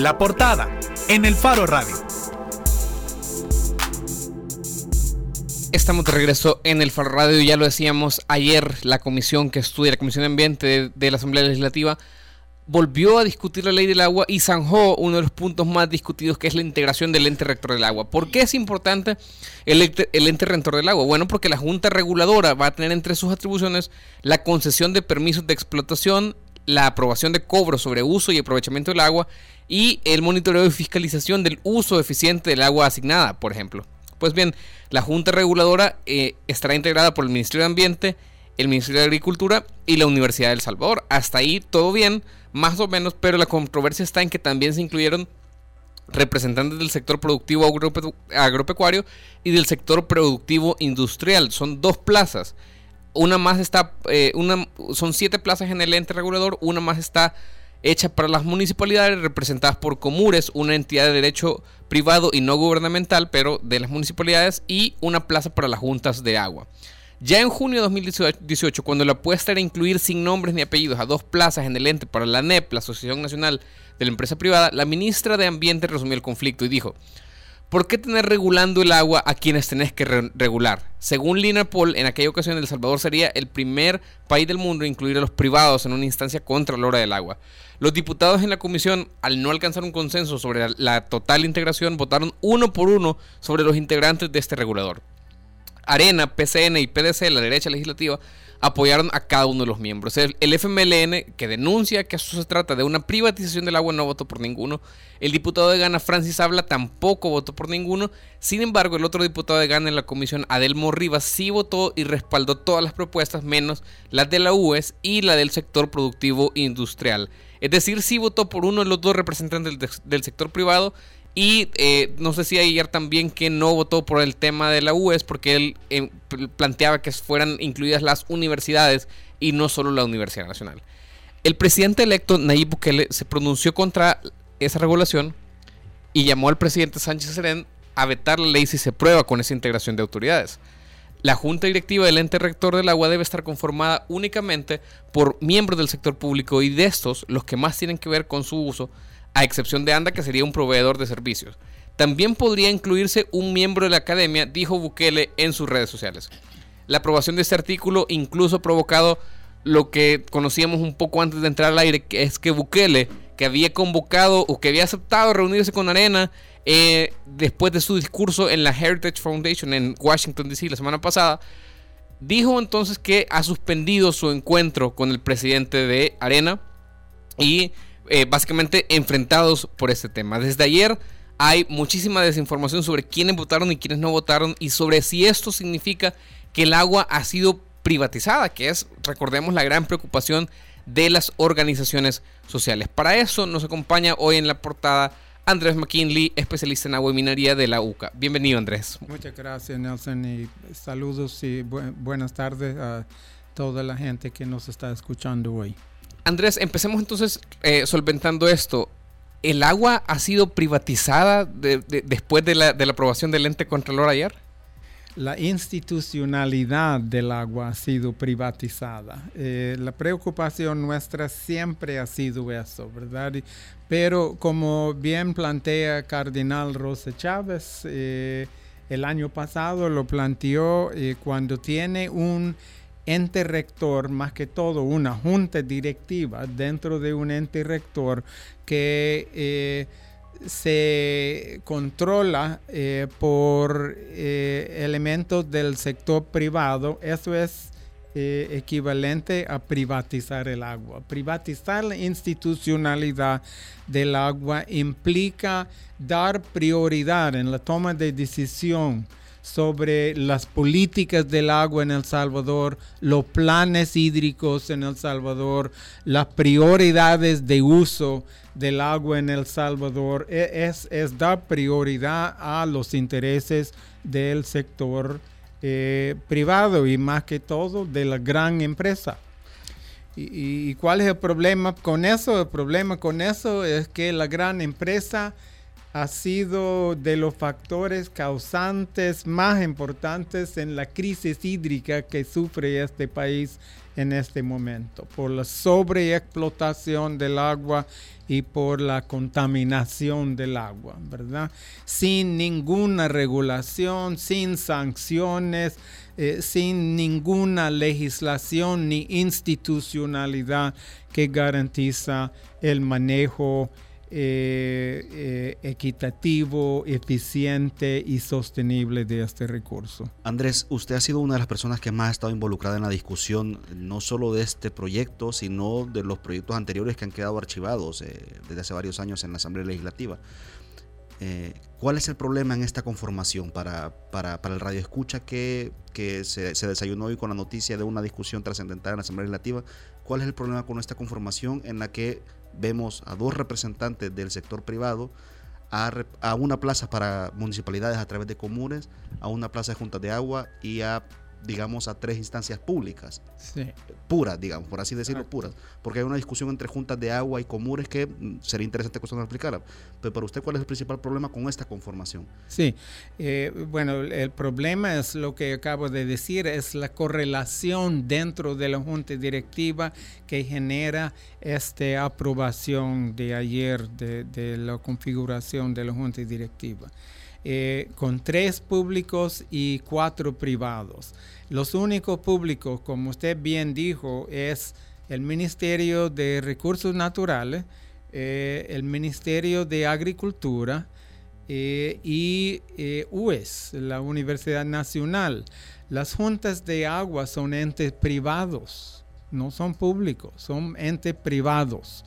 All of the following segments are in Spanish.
La portada en el Faro Radio. Estamos de regreso en el Faro Radio, ya lo decíamos ayer, la comisión que estudia, la Comisión de Ambiente de, la Asamblea Legislativa, volvió a discutir la ley del agua y zanjó uno de los puntos más discutidos que es la integración del ente rector del agua. ¿Por qué es importante el el ente rector del agua? Bueno, porque la Junta Reguladora va a tener entre sus atribuciones la concesión de permisos de explotación, la aprobación de cobros sobre uso y aprovechamiento del agua y el monitoreo y fiscalización del uso eficiente del agua asignada, por ejemplo. Pues bien, la Junta Reguladora eh, estará integrada por el Ministerio de Ambiente, el Ministerio de Agricultura y la Universidad del Salvador. Hasta ahí todo bien, más o menos, pero la controversia está en que también se incluyeron representantes del sector productivo agropecuario y del sector productivo industrial. Son dos plazas. Una más está, eh, una, son siete plazas en el ente regulador, una más está hecha para las municipalidades representadas por Comures, una entidad de derecho privado y no gubernamental, pero de las municipalidades, y una plaza para las juntas de agua. Ya en junio de 2018, cuando la apuesta era incluir sin nombres ni apellidos a dos plazas en el ente para la NEP, la Asociación Nacional de la Empresa Privada, la ministra de Ambiente resumió el conflicto y dijo, ¿Por qué tener regulando el agua a quienes tenés que regular? Según Lina Paul, en aquella ocasión El Salvador sería el primer país del mundo en incluir a los privados en una instancia contra la hora del agua. Los diputados en la comisión, al no alcanzar un consenso sobre la total integración, votaron uno por uno sobre los integrantes de este regulador. Arena, PCN y PDC, la derecha legislativa, apoyaron a cada uno de los miembros. El, FMLN, que denuncia que eso se trata de una privatización del agua, no votó por ninguno. El diputado de Gana, Francis Habla, tampoco votó por ninguno. Sin embargo, el otro diputado de Gana en la comisión, Adelmo Rivas, sí votó y respaldó todas las propuestas, menos las de la UES y la del sector productivo industrial. Es decir, sí votó por uno de los dos representantes del sector privado y eh, no sé si ayer también que no votó por el tema de la UES porque él eh, planteaba que fueran incluidas las universidades y no solo la Universidad Nacional. El presidente electo Nayib Bukele se pronunció contra esa regulación y llamó al presidente Sánchez Serén a vetar la ley si se prueba con esa integración de autoridades. La junta directiva del ente rector del agua debe estar conformada únicamente por miembros del sector público y de estos los que más tienen que ver con su uso a excepción de ANDA, que sería un proveedor de servicios. También podría incluirse un miembro de la academia, dijo Bukele en sus redes sociales. La aprobación de este artículo incluso ha provocado lo que conocíamos un poco antes de entrar al aire, que es que Bukele, que había convocado o que había aceptado reunirse con Arena eh, después de su discurso en la Heritage Foundation en Washington, D.C. la semana pasada, dijo entonces que ha suspendido su encuentro con el presidente de Arena y eh, básicamente enfrentados por este tema. Desde ayer hay muchísima desinformación sobre quiénes votaron y quiénes no votaron y sobre si esto significa que el agua ha sido privatizada, que es, recordemos, la gran preocupación de las organizaciones sociales. Para eso nos acompaña hoy en la portada Andrés McKinley, especialista en agua y minería de la UCA. Bienvenido, Andrés. Muchas gracias, Nelson, y saludos y buenas tardes a toda la gente que nos está escuchando hoy. Andrés, empecemos entonces eh, solventando esto. ¿El agua ha sido privatizada después de la, aprobación del ente contralor ayer? La institucionalidad del agua ha sido privatizada. Eh, la preocupación nuestra siempre ha sido eso, ¿verdad? Pero como bien plantea Cardinal Rosa Chávez, eh, el año pasado lo planteó cuando tiene un ente rector, más que todo una junta directiva dentro de un ente rector que eh, se controla eh, por eh, elementos del sector privado, eso es equivalente a privatizar el agua. Privatizar la institucionalidad del agua implica dar prioridad en la toma de decisión sobre las políticas del agua en El Salvador, los planes hídricos en El Salvador, las prioridades de uso del agua en El Salvador, e, es, es dar prioridad a los intereses del sector eh, privado y más que todo de la gran empresa. ¿Y, ¿Y cuál es el problema con eso? El problema con eso es que la gran empresa ha sido de los factores causantes más importantes en la crisis hídrica que sufre este país en este momento, por la sobreexplotación del agua y por la contaminación del agua, ¿verdad? Sin ninguna regulación, sin sanciones, eh, sin ninguna legislación ni institucionalidad que garantiza el manejo eh, eh, equitativo, eficiente y sostenible de este recurso. Andrés, usted ha sido una de las personas que más ha estado involucrada en la discusión, no solo de este proyecto, sino de los proyectos anteriores que han quedado archivados eh, desde hace varios años en la Asamblea Legislativa. ¿Cuál es el problema en esta conformación para, para, para el radio escucha que, que se, se, desayunó hoy con la noticia de una discusión trascendental en la Asamblea Legislativa? ¿Cuál es el problema con esta conformación en la que vemos a dos representantes del sector privado, a, una plaza para municipalidades a través de comunes, a una plaza de juntas de agua y a digamos, a tres instancias públicas, puras, digamos, por así decirlo, puras, porque hay una discusión entre juntas de agua y comunes que mm, sería interesante que usted nos explicara. Pero para usted, ¿cuál es el principal problema con esta conformación? Sí, eh, bueno, el problema es lo que acabo de decir, es la correlación dentro de la junta directiva que genera esta aprobación de ayer de, de la configuración de la junta directiva. Eh, con tres públicos y cuatro privados. Los únicos públicos, como usted bien dijo, es el Ministerio de Recursos Naturales, eh, el Ministerio de Agricultura eh, y UES, la Universidad Nacional. Las juntas de agua son entes privados, no son públicos, son entes privados.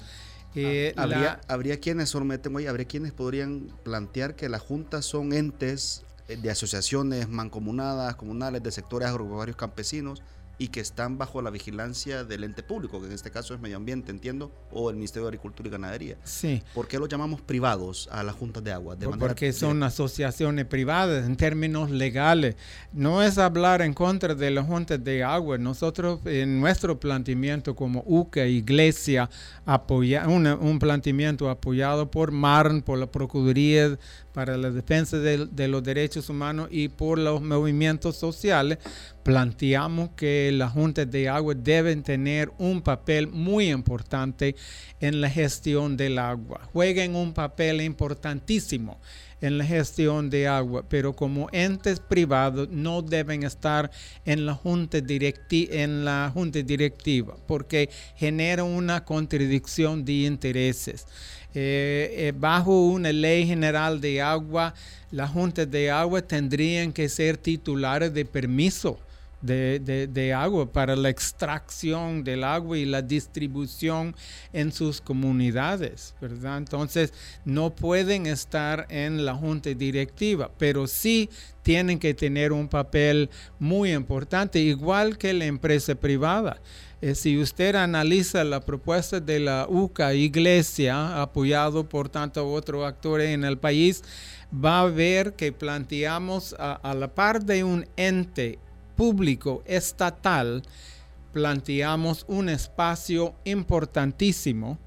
Eh, habría, habría quienes, solamente habría quienes podrían plantear que las juntas son entes eh, de asociaciones mancomunadas, comunales, de sectores agropecuarios campesinos y que están bajo la vigilancia del ente público, que en este caso es Medio Ambiente, entiendo, o el Ministerio de Agricultura y Ganadería. Sí. ¿Por qué lo llamamos privados a las juntas de agua? De Porque son asociaciones privadas en términos legales. No es hablar en contra de las juntas de agua. Nosotros, en nuestro planteamiento como UCA, Iglesia, apoya, un planteamiento apoyado por MARN, por la Procuraduría para la defensa de, los derechos humanos y por los movimientos sociales, planteamos que las juntas de agua deben tener un papel muy importante en la gestión del agua. Jueguen un papel importantísimo en la gestión de agua, pero como entes privados no deben estar en la junta, directi en la junta directiva porque genera una contradicción de intereses. Eh, eh, bajo una ley general de agua, las juntas de agua tendrían que ser titulares de permiso de, agua para la extracción del agua y la distribución en sus comunidades, ¿verdad? Entonces, no pueden estar en la junta directiva, pero sí tienen que tener un papel muy importante, igual que la empresa privada. Eh, si usted analiza la propuesta de la UCA Iglesia, apoyado por tantos otros actores en el país, va a ver que planteamos a, la par de un ente público estatal, planteamos un espacio importantísimo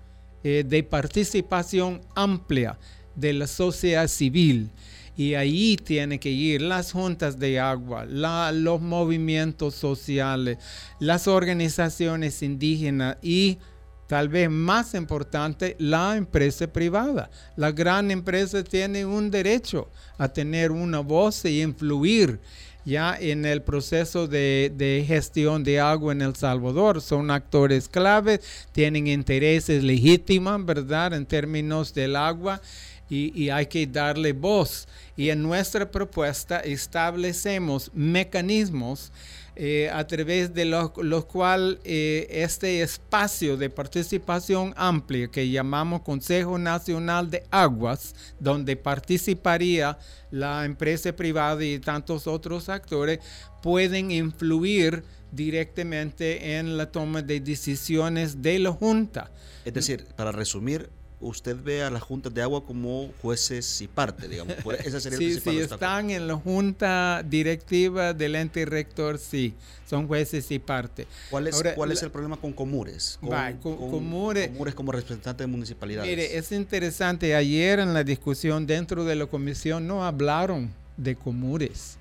eh, de participación amplia de la sociedad civil y ahí tienen que ir las juntas de agua, los movimientos sociales, las organizaciones indígenas y tal vez más importante, la empresa privada. La gran empresa tiene un derecho a tener una voz y influir ya en el proceso de, gestión de agua en El Salvador. Son actores claves, tienen intereses legítimos, ¿verdad?, en términos del agua y, hay que darle voz. Y en nuestra propuesta establecemos mecanismos eh, a través de los, cuales eh, este espacio de participación amplia que llamamos Consejo Nacional de Aguas, donde participaría la empresa privada y tantos otros actores, pueden influir directamente en la toma de decisiones de la Junta. Es decir, para resumir, usted ve a las juntas de agua como jueces y parte, digamos. Esa sería sí, sí, están en la junta directiva del ente rector, sí, son jueces y parte. ¿Cuál es, ¿cuál es el problema con Comures? Con, Comures, como representante de municipalidades. Mire, es interesante, ayer en la discusión dentro de la comisión no hablaron de Comures,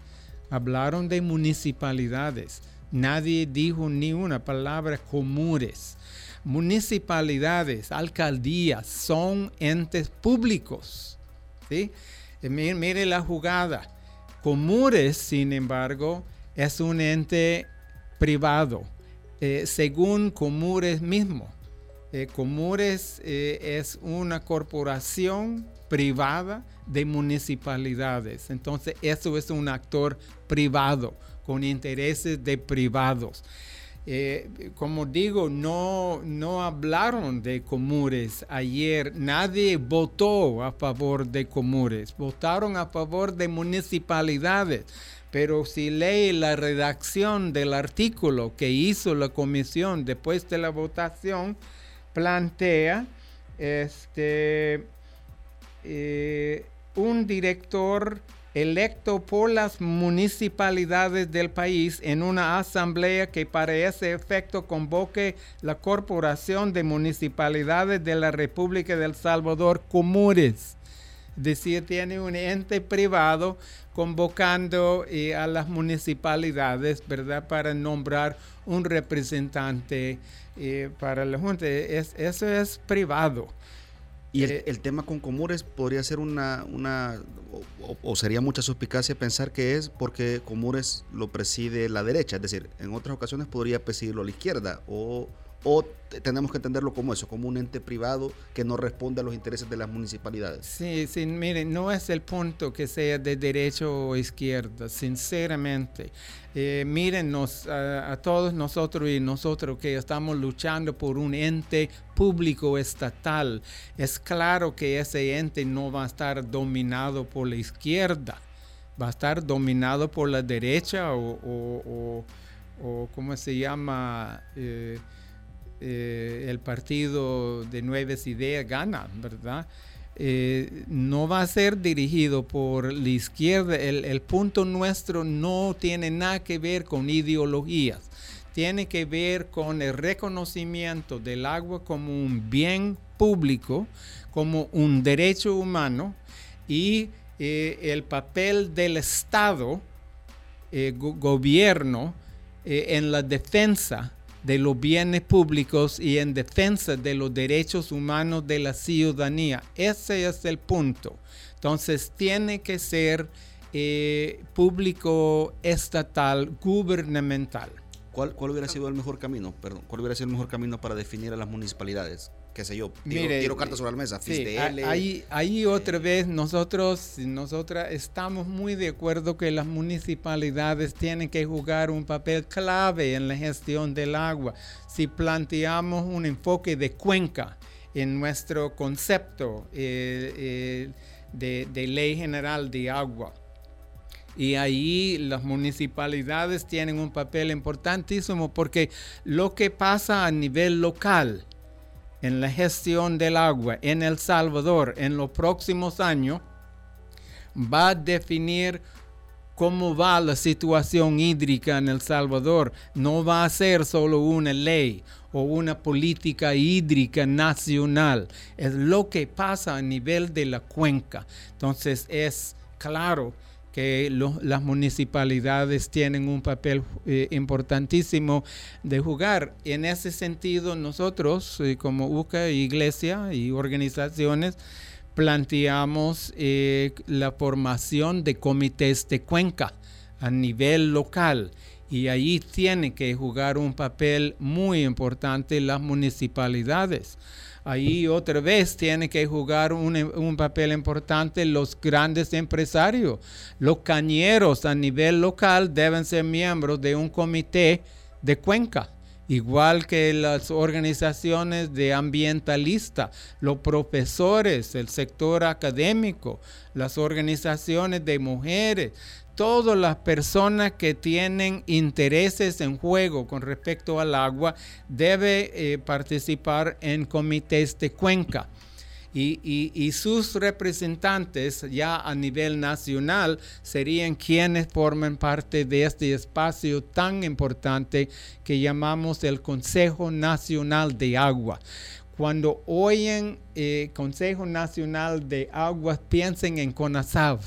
hablaron de municipalidades. Nadie dijo ni una palabra Comures municipalidades, alcaldías son entes públicos. ¿sí? Eh, mire, la jugada. Comures, sin embargo, es un ente privado, eh, según Comures mismo. Eh, Comures es una corporación privada de municipalidades. Entonces, eso es un actor privado, con intereses de privados. Eh, como digo, no, no hablaron de Comures ayer. Nadie votó a favor de Comures. Votaron a favor de municipalidades. Pero si lee la redacción del artículo que hizo la comisión después de la votación, plantea este, eh, un director electo por las municipalidades del país en una asamblea que para ese efecto convoque la Corporación de Municipalidades de la República del Salvador, Comures. Es decir, tiene un ente privado convocando eh, a las municipalidades, ¿verdad?, para nombrar un representante eh, para la Junta. eso es privado. Y el, eh, tema con Comures podría ser una, una o, sería mucha suspicacia pensar que es porque Comures lo preside la derecha, es decir, en otras ocasiones podría presidirlo a la izquierda o o tenemos que entenderlo como eso, como un ente privado que no responde a los intereses de las municipalidades. Sí, sí, miren, no es el punto que sea de derecha o izquierda, sinceramente. Eh, mírennos a, todos nosotros y nosotros que estamos luchando por un ente público estatal. Es claro que ese ente no va a estar dominado por la izquierda, va a estar dominado por la derecha o, o, ¿cómo se llama? Eh, eh, el partido de Nuevas Ideas gana, ¿verdad? Eh, no va a ser dirigido por la izquierda. El, punto nuestro no tiene nada que ver con ideologías. Tiene que ver con el reconocimiento del agua como un bien público, como un derecho humano y eh, el papel del Estado, gobierno, en la defensa de los bienes públicos y en defensa de los derechos humanos de la ciudadanía. Ese es el punto. Entonces tiene que ser eh, público, estatal, gubernamental. ¿Cuál, ¿Cuál, hubiera sido el mejor camino? Perdón, ¿cuál hubiera sido el mejor camino para definir a las municipalidades? Qué sé yo, tiro, cartas sobre la mesa, ahí, ahí otra vez nosotros, nosotras estamos muy de acuerdo que las municipalidades tienen que jugar un papel clave en la gestión del agua. Si planteamos un enfoque de cuenca en nuestro concepto eh, eh, de, de ley general de agua, y ahí las municipalidades tienen un papel importantísimo porque lo que pasa a nivel local en la gestión del agua en El Salvador en los próximos años va a definir cómo va la situación hídrica en El Salvador. No va a ser solo una ley o una política hídrica nacional. Es lo que pasa a nivel de la cuenca. Entonces es claro que las municipalidades tienen un papel eh, importantísimo de jugar. En ese sentido, nosotros, eh, como UCA, Iglesia y organizaciones, planteamos eh, la formación de comités de cuenca a nivel local y ahí tienen que jugar un papel muy importante las municipalidades ahí otra vez tiene que jugar un, papel importante los grandes empresarios. Los cañeros a nivel local deben ser miembros de un comité de cuenca igual que las organizaciones de ambientalistas, los profesores, el sector académico, las organizaciones de mujeres, todas las personas que tienen intereses en juego con respecto al agua debe eh, participar en comités de cuenca. Y, sus representantes ya a nivel nacional serían quienes forman parte de este espacio tan importante que llamamos el Consejo Nacional de Agua. Cuando oyen eh, Consejo Nacional de Agua, piensen en CONASAV,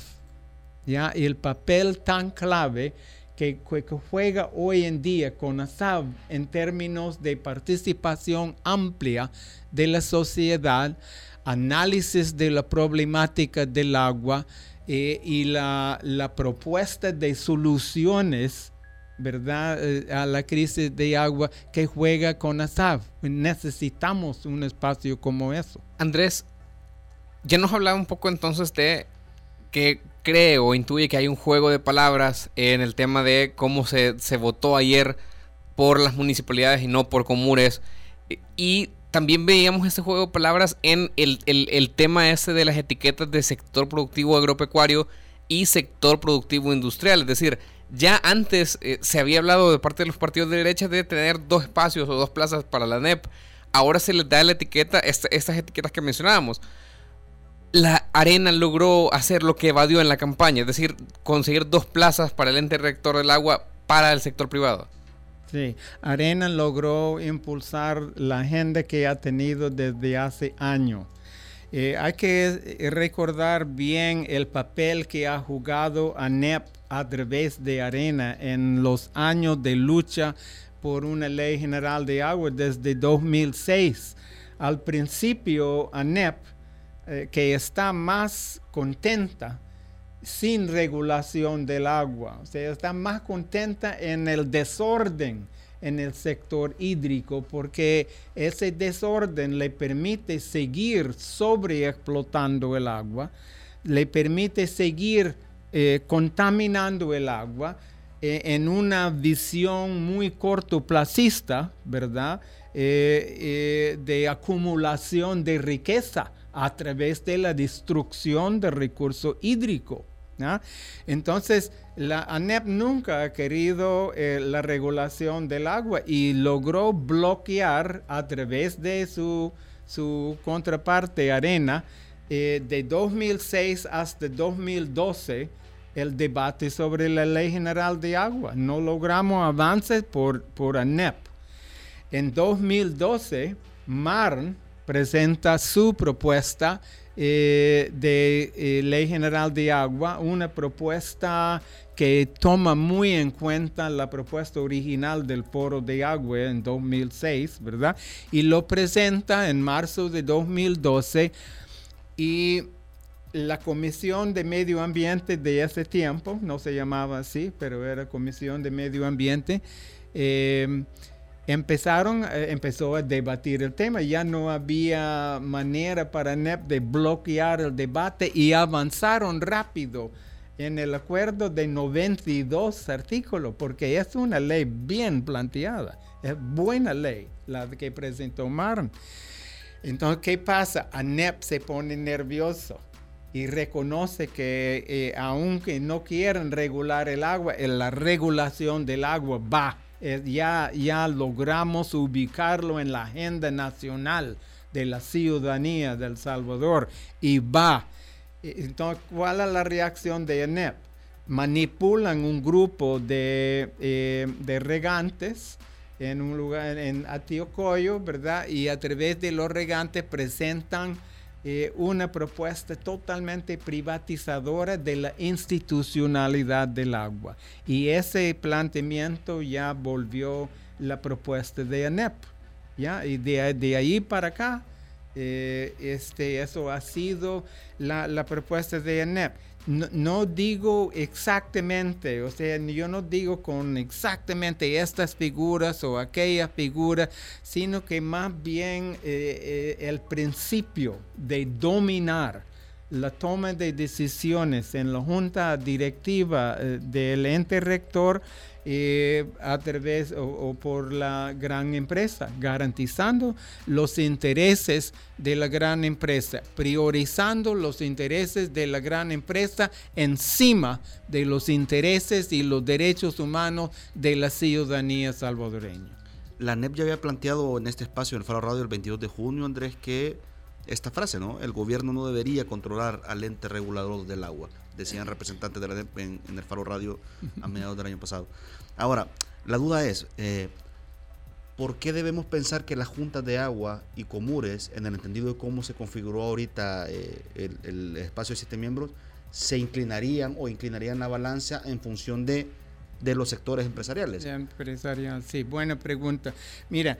¿ya? Y el papel tan clave que, que, juega hoy en día CONASAV en términos de participación amplia de la sociedad análisis de la problemática del agua eh, y la, propuesta de soluciones ¿verdad? Eh, a la crisis de agua que juega con ASAF. Necesitamos un espacio como eso. Andrés, ya nos hablaba un poco entonces de que cree o intuye que hay un juego de palabras en el tema de cómo se, se votó ayer por las municipalidades y no por comunes. Y también veíamos ese juego de palabras en el, tema ese de las etiquetas de sector productivo agropecuario y sector productivo industrial. Es decir, ya antes eh, se había hablado de parte de los partidos de derecha de tener dos espacios o dos plazas para la NEP. Ahora se les da la etiqueta, estas etiquetas que mencionábamos. La Arena logró hacer lo que evadió en la campaña, es decir, conseguir dos plazas para el ente rector del agua para el sector privado. Sí, Arena logró impulsar la agenda que ha tenido desde hace años. Eh, hay que eh, recordar bien el papel que ha jugado ANEP a través de Arena en los años de lucha por una ley general de agua desde 2006. Al principio, ANEP, eh, que está más contenta sin regulación del agua. O sea, está más contenta en el desorden en el sector hídrico porque ese desorden le permite seguir sobreexplotando el agua, le permite seguir eh, contaminando el agua eh, en una visión muy cortoplacista, ¿verdad? Eh, de acumulación de riqueza a través de la destrucción del recurso hídrico. Entonces, la ANEP nunca ha querido eh, la regulación del agua y logró bloquear a través de su, su contraparte Arena eh, de 2006 hasta 2012 el debate sobre la ley general de agua. No logramos avances por, por ANEP. En 2012, MARN presenta su propuesta eh, de eh, Ley General de Agua, una propuesta que toma muy en cuenta la propuesta original del Foro de Agua en 2006, ¿verdad? Y lo presenta en marzo de 2012 y la Comisión de Medio Ambiente de ese tiempo, no se llamaba así, pero era Comisión de Medio Ambiente, eh, empezaron, eh, empezó a debatir el tema. Ya no había manera para NEP de bloquear el debate y avanzaron rápido en el acuerdo de 92 artículos, porque es una ley bien planteada, es buena ley la que presentó Marm. Entonces, ¿qué pasa? ANEP se pone nervioso y reconoce que eh, aunque no quieren regular el agua, la regulación del agua va eh, ya, ya logramos ubicarlo en la agenda nacional de la ciudadanía del Salvador y va. Eh, entonces, ¿cuál es la reacción de ENEP? Manipulan un grupo de, eh, de regantes en un lugar en Atiocoyo, ¿verdad? Y a través de los regantes presentan eh, una propuesta totalmente privatizadora de la institucionalidad del agua. Y ese planteamiento ya volvió la propuesta de ANEP. ¿ya? Y de, de ahí para acá, eh, este, eso ha sido la, la propuesta de ANEP no, digo exactamente, o sea, yo no digo con exactamente estas figuras o aquellas figuras, sino que más bien eh, eh, el principio de dominar la toma de decisiones en la junta directiva eh, del ente rector eh, a través o, por la gran empresa, garantizando los intereses de la gran empresa, priorizando los intereses de la gran empresa encima de los intereses y los derechos humanos de la ciudadanía salvadoreña. La NEP ya había planteado en este espacio, en el Faro Radio, el 22 de junio, Andrés, que esta frase, ¿no? El gobierno no debería controlar al ente regulador del agua, decían representantes de la DEP en, el Faro Radio a mediados del año pasado. Ahora, la duda es, eh, ¿por qué debemos pensar que las juntas de agua y comures, en el entendido de cómo se configuró ahorita eh, el, el espacio de siete miembros, se inclinarían o inclinarían la balanza en función de de los sectores empresariales. Empresarial, sí, buena pregunta. Mira,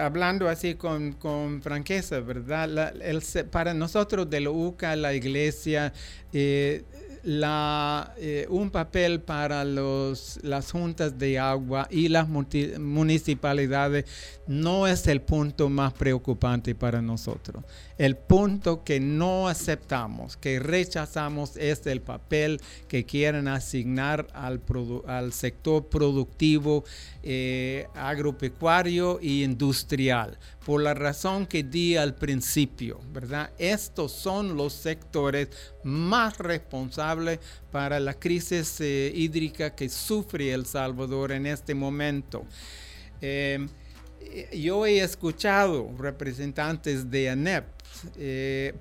hablando así con, franqueza, ¿verdad? el, para nosotros de la UCA, la iglesia, eh, eh, un papel para las juntas de agua y las municipalidades no es el punto más preocupante para nosotros. El punto que no aceptamos, que rechazamos, es el papel que quieren asignar al, al sector productivo eh, agropecuario e industrial, por la razón que di al principio, ¿verdad? Estos son los sectores más responsables para la crisis eh, hídrica que sufre El Salvador en este momento. Eh, yo he escuchado representantes de ANEP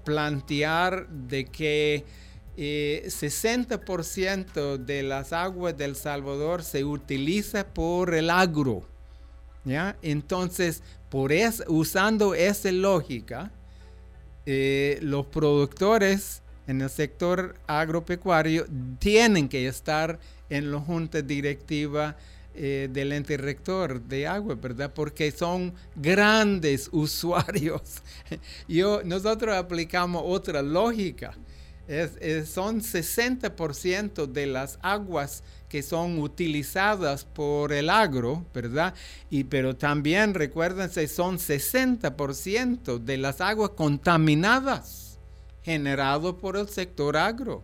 plantear de que 60% de las aguas del Salvador se utiliza por el agro. ¿ya? Entonces, usando esa lógica, eh, los productores en el sector agropecuario tienen que estar en la junta directiva eh, del ente rector de agua, ¿verdad? Porque son grandes usuarios. Yo, nosotros aplicamos otra lógica son 60% de las aguas que son utilizadas por el agro, ¿verdad? Y, pero también recuérdense, son 60% de las aguas contaminadas generadas por el sector agro.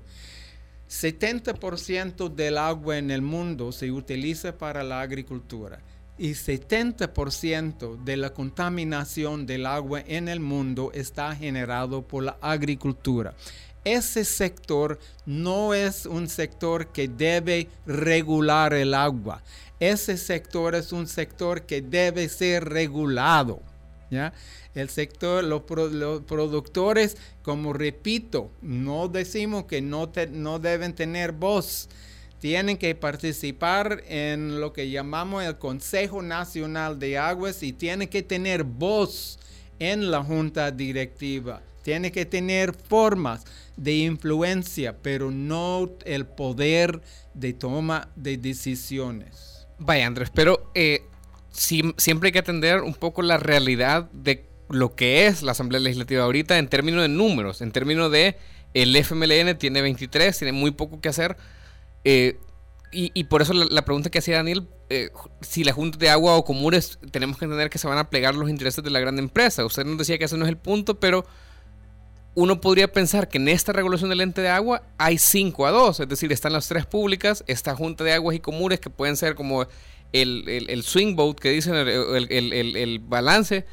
70% del agua en el mundo se utiliza para la agricultura y 70% de la contaminación del agua en el mundo está generado por la agricultura ese sector no es un sector que debe regular el agua. Ese sector es un sector que debe ser regulado. ¿Ya? El sector, los, productores, como repito, no decimos que no, no deben tener voz. Tienen que participar en lo que llamamos el Consejo Nacional de Aguas y tienen que tener voz en la junta directiva. Tiene que tener formas de influencia, pero no el poder de toma de decisiones. Vaya, Andrés, pero eh, siempre hay que atender un poco la realidad de lo que es la Asamblea Legislativa ahorita en términos de números, en términos de el FMLN tiene 23, tiene muy poco que hacer. Eh, y, por eso la, pregunta que hacía Daniel, eh, si la Junta de Agua o Comunes tenemos que entender que se van a plegar los intereses de la gran empresa. Usted nos decía que ese no es el punto, pero uno podría pensar que en esta regulación del ente de agua hay 5 a 2, es decir, están las tres públicas, esta junta de aguas y comunes que pueden ser como el, swing vote que dicen, el, balance,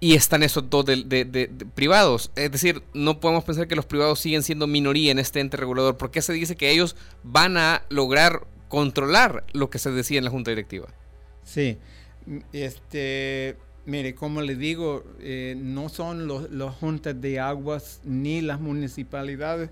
y están esos dos de, privados. Es decir, no podemos pensar que los privados siguen siendo minoría en este ente regulador, porque se dice que ellos van a lograr controlar lo que se decía en la junta directiva. Sí, este Mire, como le digo, eh, no son los, juntas de aguas ni las municipalidades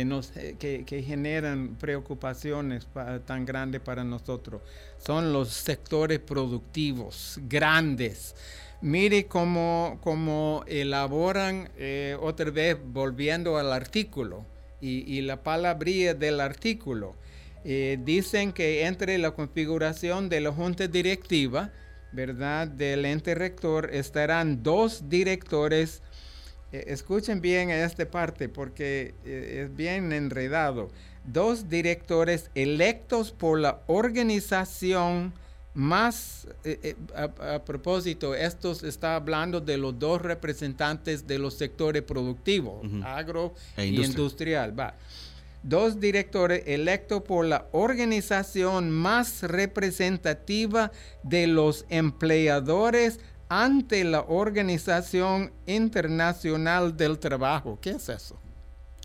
eh, que, generan preocupaciones tan grandes para nosotros. Son los sectores productivos grandes. Mire cómo, elaboran, eh, otra vez volviendo al artículo y, la palabría del artículo. dicen que entre la configuración de la junta directiva, ¿verdad? Del ente rector estarán dos directores. Eh, escuchen bien esta parte porque eh, es bien enredado. Dos directores electos por la organización más, eh, a, propósito, esto está hablando de los dos representantes de los sectores productivos, agro e y industrial. Va dos directores electos por la organización más representativa de los empleadores ante la Organización Internacional del Trabajo. ¿Qué es eso?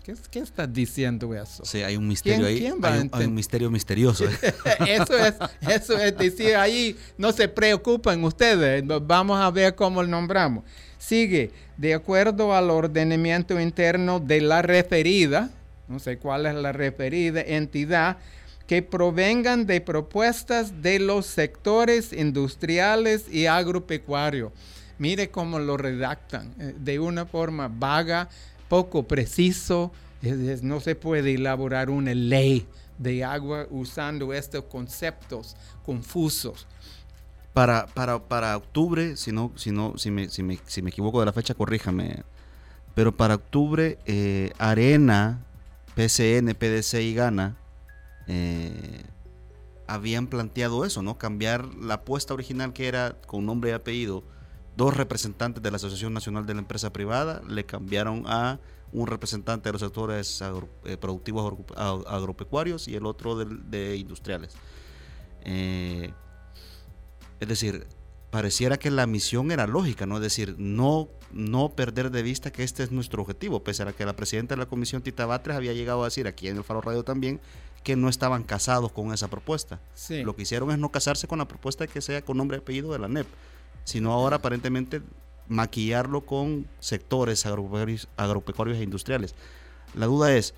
¿Qué, qué estás diciendo eso? Sí, hay un misterio ahí. hay, un, misterio misterioso. eso, es, eso es decir, ahí no se preocupen ustedes. Vamos a ver cómo lo nombramos. Sigue, de acuerdo al ordenamiento interno de la referida, no sé cuál es la referida entidad, que provengan de propuestas de los sectores industriales y agropecuarios. Mire cómo lo redactan, eh, de una forma vaga, poco preciso, no se puede elaborar una ley de agua usando estos conceptos confusos. Para, para, para octubre, si, no, si, no, si, me, si, me, si me equivoco de la fecha, corríjame, pero para octubre, eh, Arena, PCN, PDC y Gana eh, habían planteado eso, ¿no? Cambiar la apuesta original que era con nombre y apellido, dos representantes de la Asociación Nacional de la Empresa Privada, le cambiaron a un representante de los sectores eh, productivos agropecuarios y el otro de, industriales. Eh, es decir, pareciera que la misión era lógica, ¿no? Es decir, no, no perder de vista que este es nuestro objetivo, pese a que la presidenta de la comisión, Tita Batres, había llegado a decir aquí en el Faro Radio también que no estaban casados con esa propuesta. Lo que hicieron es no casarse con la propuesta de que sea con nombre y apellido de la NEP, sino ahora aparentemente maquillarlo con sectores agropecuarios, e industriales. La duda es,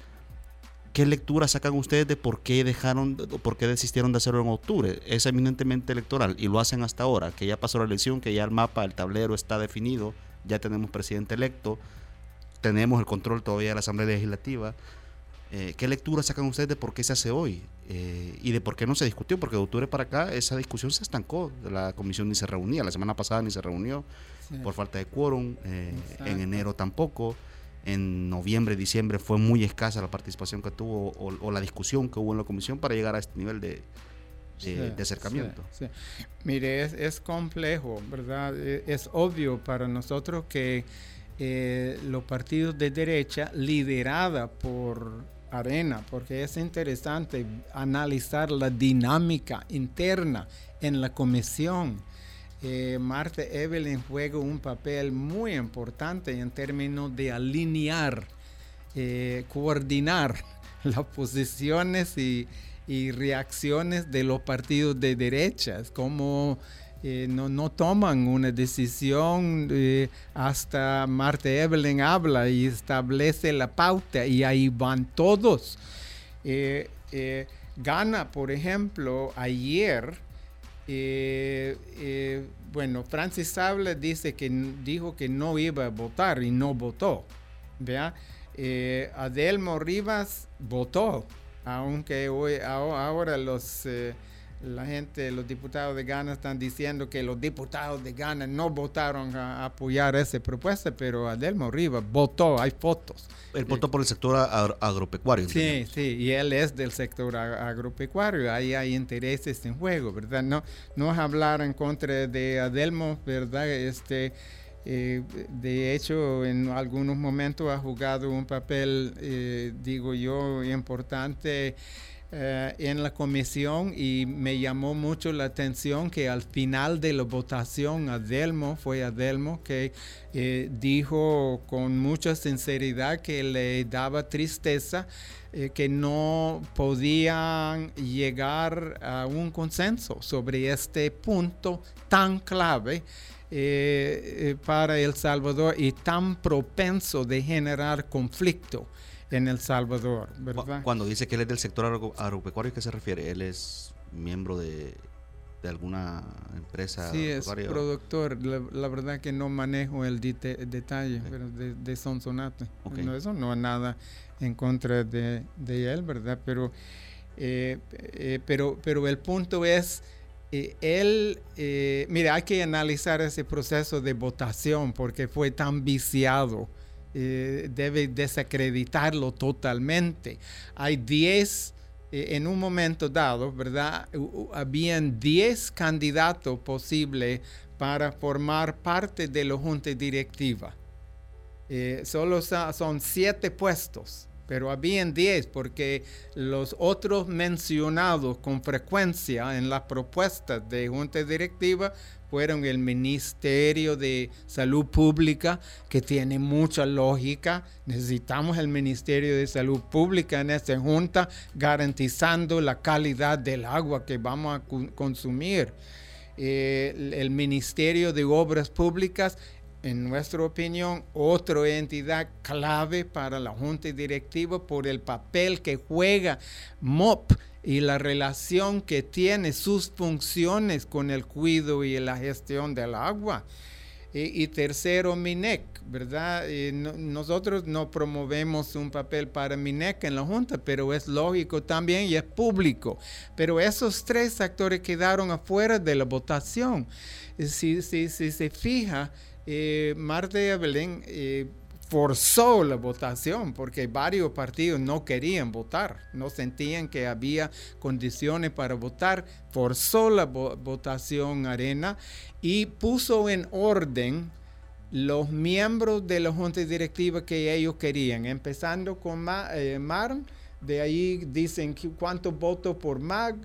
¿qué lectura sacan ustedes de por qué dejaron, por qué desistieron de hacerlo en octubre? Es eminentemente electoral y lo hacen hasta ahora, que ya pasó la elección, que ya el mapa, el tablero está definido, ya tenemos presidente electo, tenemos el control todavía de la Asamblea Legislativa. Eh, ¿Qué lectura sacan ustedes de por qué se hace hoy? Eh, y de por qué no se discutió, porque de octubre para acá esa discusión se estancó, la comisión ni se reunía, la semana pasada ni se reunió por falta de quórum, eh, en enero tampoco, en noviembre, diciembre fue muy escasa la participación que tuvo o, la discusión que hubo en la comisión para llegar a este nivel de, acercamiento. Mire, es, es, complejo, ¿verdad? E, es obvio para nosotros que los partidos de derecha, liderada por arena, porque es interesante analizar la dinámica interna en la comisión. Eh, Marta Evelyn juega un papel muy importante en términos de alinear, eh, coordinar las posiciones y, y, reacciones de los partidos de derechas, como eh, no, toman una decisión eh, hasta Marta Evelyn habla y establece la pauta y ahí van todos. Eh, Gana, por ejemplo, ayer, bueno, Francis Sable dice que dijo que no iba a votar y no votó. ¿vea? Adelmo Rivas votó, aunque hoy, ahora los la gente, los diputados de Ghana están diciendo que los diputados de Ghana no votaron a, apoyar esa propuesta, pero Adelmo Rivas votó, hay fotos. Él votó por el sector agropecuario. Sí, sí, y él es del sector agropecuario, ahí hay intereses en juego, ¿verdad? No, no es hablar en contra de Adelmo, ¿verdad? Este, eh, de hecho, en algunos momentos ha jugado un papel, eh, digo yo, importante eh, en la comisión y me llamó mucho la atención que al final de la votación Adelmo, fue Adelmo que eh, dijo con mucha sinceridad que le daba tristeza eh, que no podían llegar a un consenso sobre este punto tan clave para El Salvador y tan propenso de generar conflicto en El Salvador, ¿verdad? Cuando dice que él es del sector agropecuario, ¿a qué se refiere? ¿Él es miembro de, alguna empresa? Sí, es productor. La, verdad que no manejo el detalle de, de Sonsonate. eso no es nada en contra de, él, ¿verdad? Pero, eh, eh, pero, pero el punto es... Eh, él, mira, hay que analizar ese proceso de votación porque fue tan viciado eh, debe desacreditarlo totalmente. Hay 10, eh, en un momento dado, ¿verdad? habían 10 candidatos posibles para formar parte de la junta directiva. Eh, solo son 7 puestos pero habían 10 porque los otros mencionados con frecuencia en las propuestas de junta directiva fueron el Ministerio de Salud Pública, que tiene mucha lógica. Necesitamos el Ministerio de Salud Pública en esta junta, garantizando la calidad del agua que vamos a consumir. Eh, el Ministerio de Obras Públicas en nuestra opinión, otra entidad clave para la Junta Directiva por el papel que juega MOP y la relación que tiene sus funciones con el cuidado y la gestión del agua. Y, tercero, MINEC, ¿verdad? nosotros no promovemos un papel para MINEC en la Junta, pero es lógico también y es público. Pero esos tres actores quedaron afuera de la votación. Si, si, si se fija, eh, Marta Evelyn eh, forzó la votación porque varios partidos no querían votar, no sentían que había condiciones para votar, forzó la votación Arena y puso en orden los miembros de la junta directiva que ellos querían, empezando con eh, Mar, de ahí dicen cuántos votos por Mag,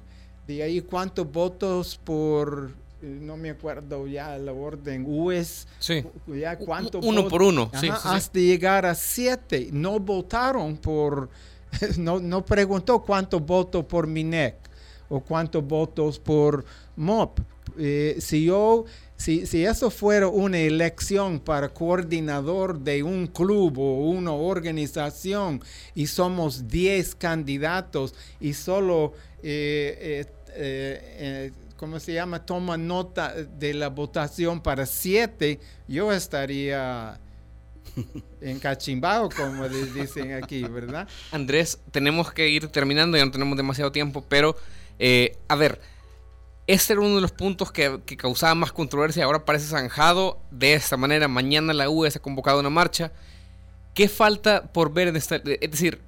de ahí cuántos votos por no me acuerdo ya la orden US, sí. ya cuánto uno por uno, hasta llegar a siete. No votaron por, no, no preguntó cuántos votos por MINEC o cuántos votos por MOP. Eh, si yo, si, si eso fuera una elección para coordinador de un club o una organización y somos 10 candidatos y solo eh, eh, ¿cómo se llama? Toma nota de la votación para siete, yo estaría encachimbado, como les dicen aquí, ¿verdad? Andrés, tenemos que ir terminando, ya no tenemos demasiado tiempo, pero eh, a ver, este era uno de los puntos que, causaba más controversia, ahora parece zanjado de esta manera, mañana la UE se ha convocado una marcha. ¿Qué falta por ver en esta... Es decir,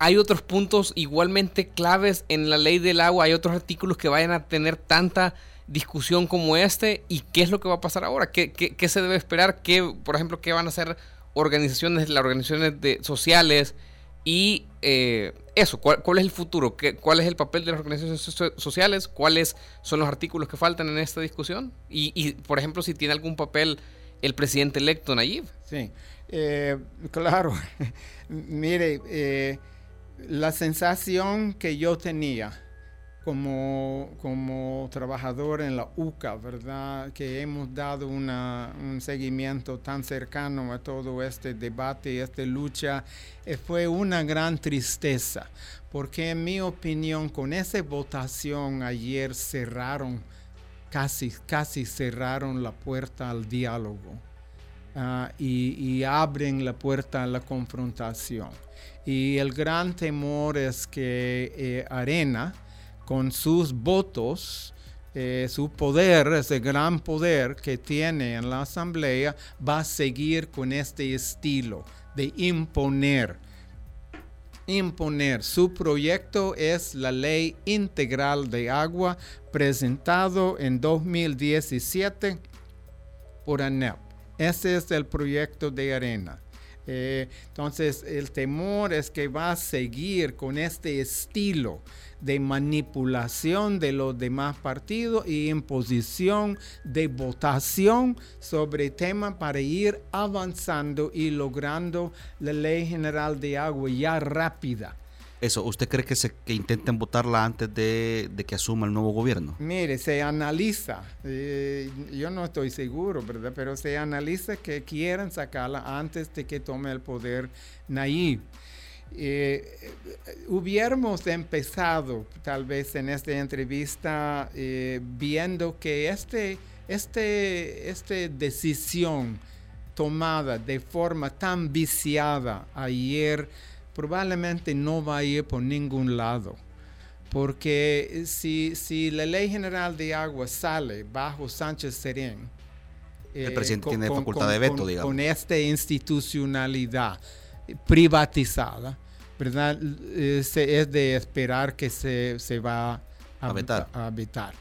hay otros puntos igualmente claves en la ley del agua, hay otros artículos que vayan a tener tanta discusión como este y qué es lo que va a pasar ahora, qué, qué, se debe esperar, ¿Qué, por ejemplo, qué van a hacer organizaciones, las organizaciones de, sociales y eh, eso, ¿cuál, es el futuro, ¿Qué, cuál es el papel de las organizaciones sociales, cuáles son los artículos que faltan en esta discusión y, y por ejemplo, si tiene algún papel el presidente electo Nayib. Sí, eh, claro, mire, eh, la sensación que yo tenía como, como trabajador en la UCA, ¿verdad? Que hemos dado un seguimiento tan cercano a todo este debate y esta lucha, eh, fue una gran tristeza, porque en mi opinión con esa votación ayer cerraron, casi, casi cerraron la puerta al diálogo ah, y abren la puerta a la confrontación. Y el gran temor es que eh, Arena, con sus votos, eh, su poder, ese gran poder que tiene en la asamblea, va a seguir con este estilo de imponer. Imponer. Su proyecto es la ley integral de agua presentado en 2017 por ANEP. Ese es el proyecto de Arena. Eh, entonces, el temor es que va a seguir con este estilo de manipulación de los demás partidos y imposición de votación sobre tema para ir avanzando y logrando la ley general de agua ya rápida. Eso, ¿usted cree que, se, intenten votarla antes de, que asuma el nuevo gobierno? Mire, se analiza, eh, yo no estoy seguro, ¿verdad? Pero se analiza que quieren sacarla antes de que tome el poder Nayib. Eh, hubiéramos empezado tal vez en esta entrevista eh, viendo que este, este, esta decisión tomada de forma tan viciada ayer, probablemente no va a ir por ningún lado. Porque si, si la ley general de agua sale bajo Sánchez Serén, el presidente eh, tiene facultad de veto, digamos. Con esta institucionalidad privatizada, ¿verdad? Eh, es de esperar que se, se va a, vetar. a vetar.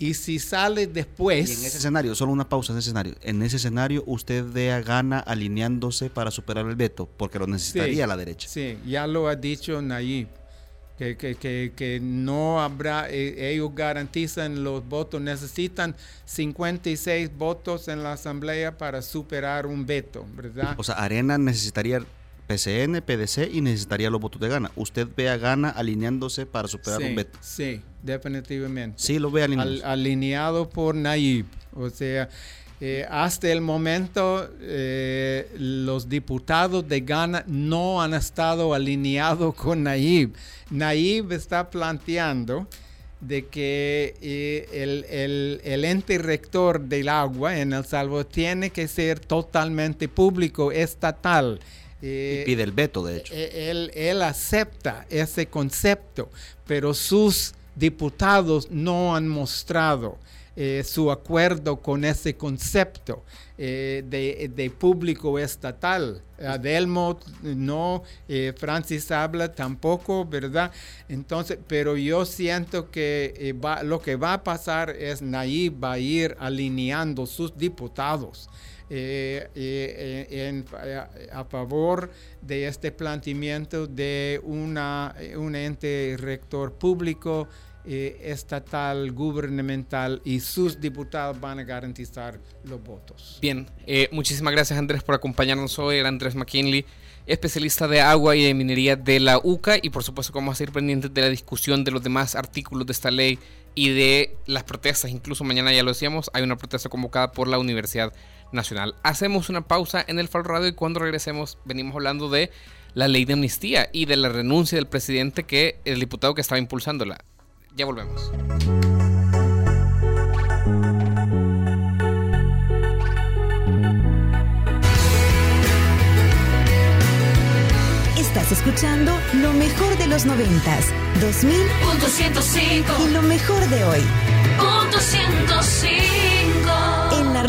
Y si sale después... Y en ese escenario, solo una pausa en ese escenario. En ese escenario usted vea gana alineándose para superar el veto, porque lo necesitaría la derecha. Sí, ya lo ha dicho Nayib. Que, que, que, que, no habrá, eh, ellos garantizan los votos, necesitan 56 votos en la asamblea para superar un veto, ¿verdad? O sea, Arena necesitaría PCN, PDC y necesitaría los votos de Gana. ¿Usted ve a Gana alineándose para superar un veto? Sí, definitivamente. Sí, lo ve alineado. alineado por Nayib. O sea, Eh, hasta el momento, eh, los diputados de Ghana no han estado alineados con Nayib. Nayib está planteando de que eh, el, ente rector del agua en El Salvador tiene que ser totalmente público, estatal. Y pide el veto, de hecho. Él, él acepta ese concepto, pero sus diputados no han mostrado eh, su acuerdo con ese concepto eh, de, público estatal. Adelmo no, eh, Francis habla tampoco, ¿verdad? Entonces, pero yo siento que lo que va a pasar es Nayib va a ir alineando sus diputados. A favor de este planteamiento de una, un ente rector público eh, estatal, gubernamental y sus diputados van a garantizar los votos. Bien, eh, muchísimas gracias Andrés por acompañarnos hoy. Era Andrés McKinley, especialista de agua y de minería de la UCA y por supuesto como a ir pendientes de la discusión de los demás artículos de esta ley y de las protestas. Incluso mañana ya lo decíamos, hay una protesta convocada por la Universidad Nacional. Hacemos una pausa en el Faro Radio y cuando regresemos venimos hablando de la ley de amnistía y de la renuncia del presidente que el diputado que estaba impulsándola. Ya volvemos. Estás escuchando lo mejor de los noventas, 2000 y lo mejor de hoy. Punto 105.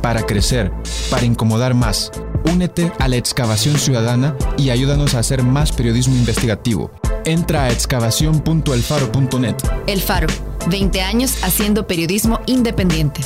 para crecer, para incomodar más. Únete a la excavación ciudadana y ayúdanos a hacer más periodismo investigativo. Entra a excavación.elfaro.net. El Faro, 20 años haciendo periodismo independiente.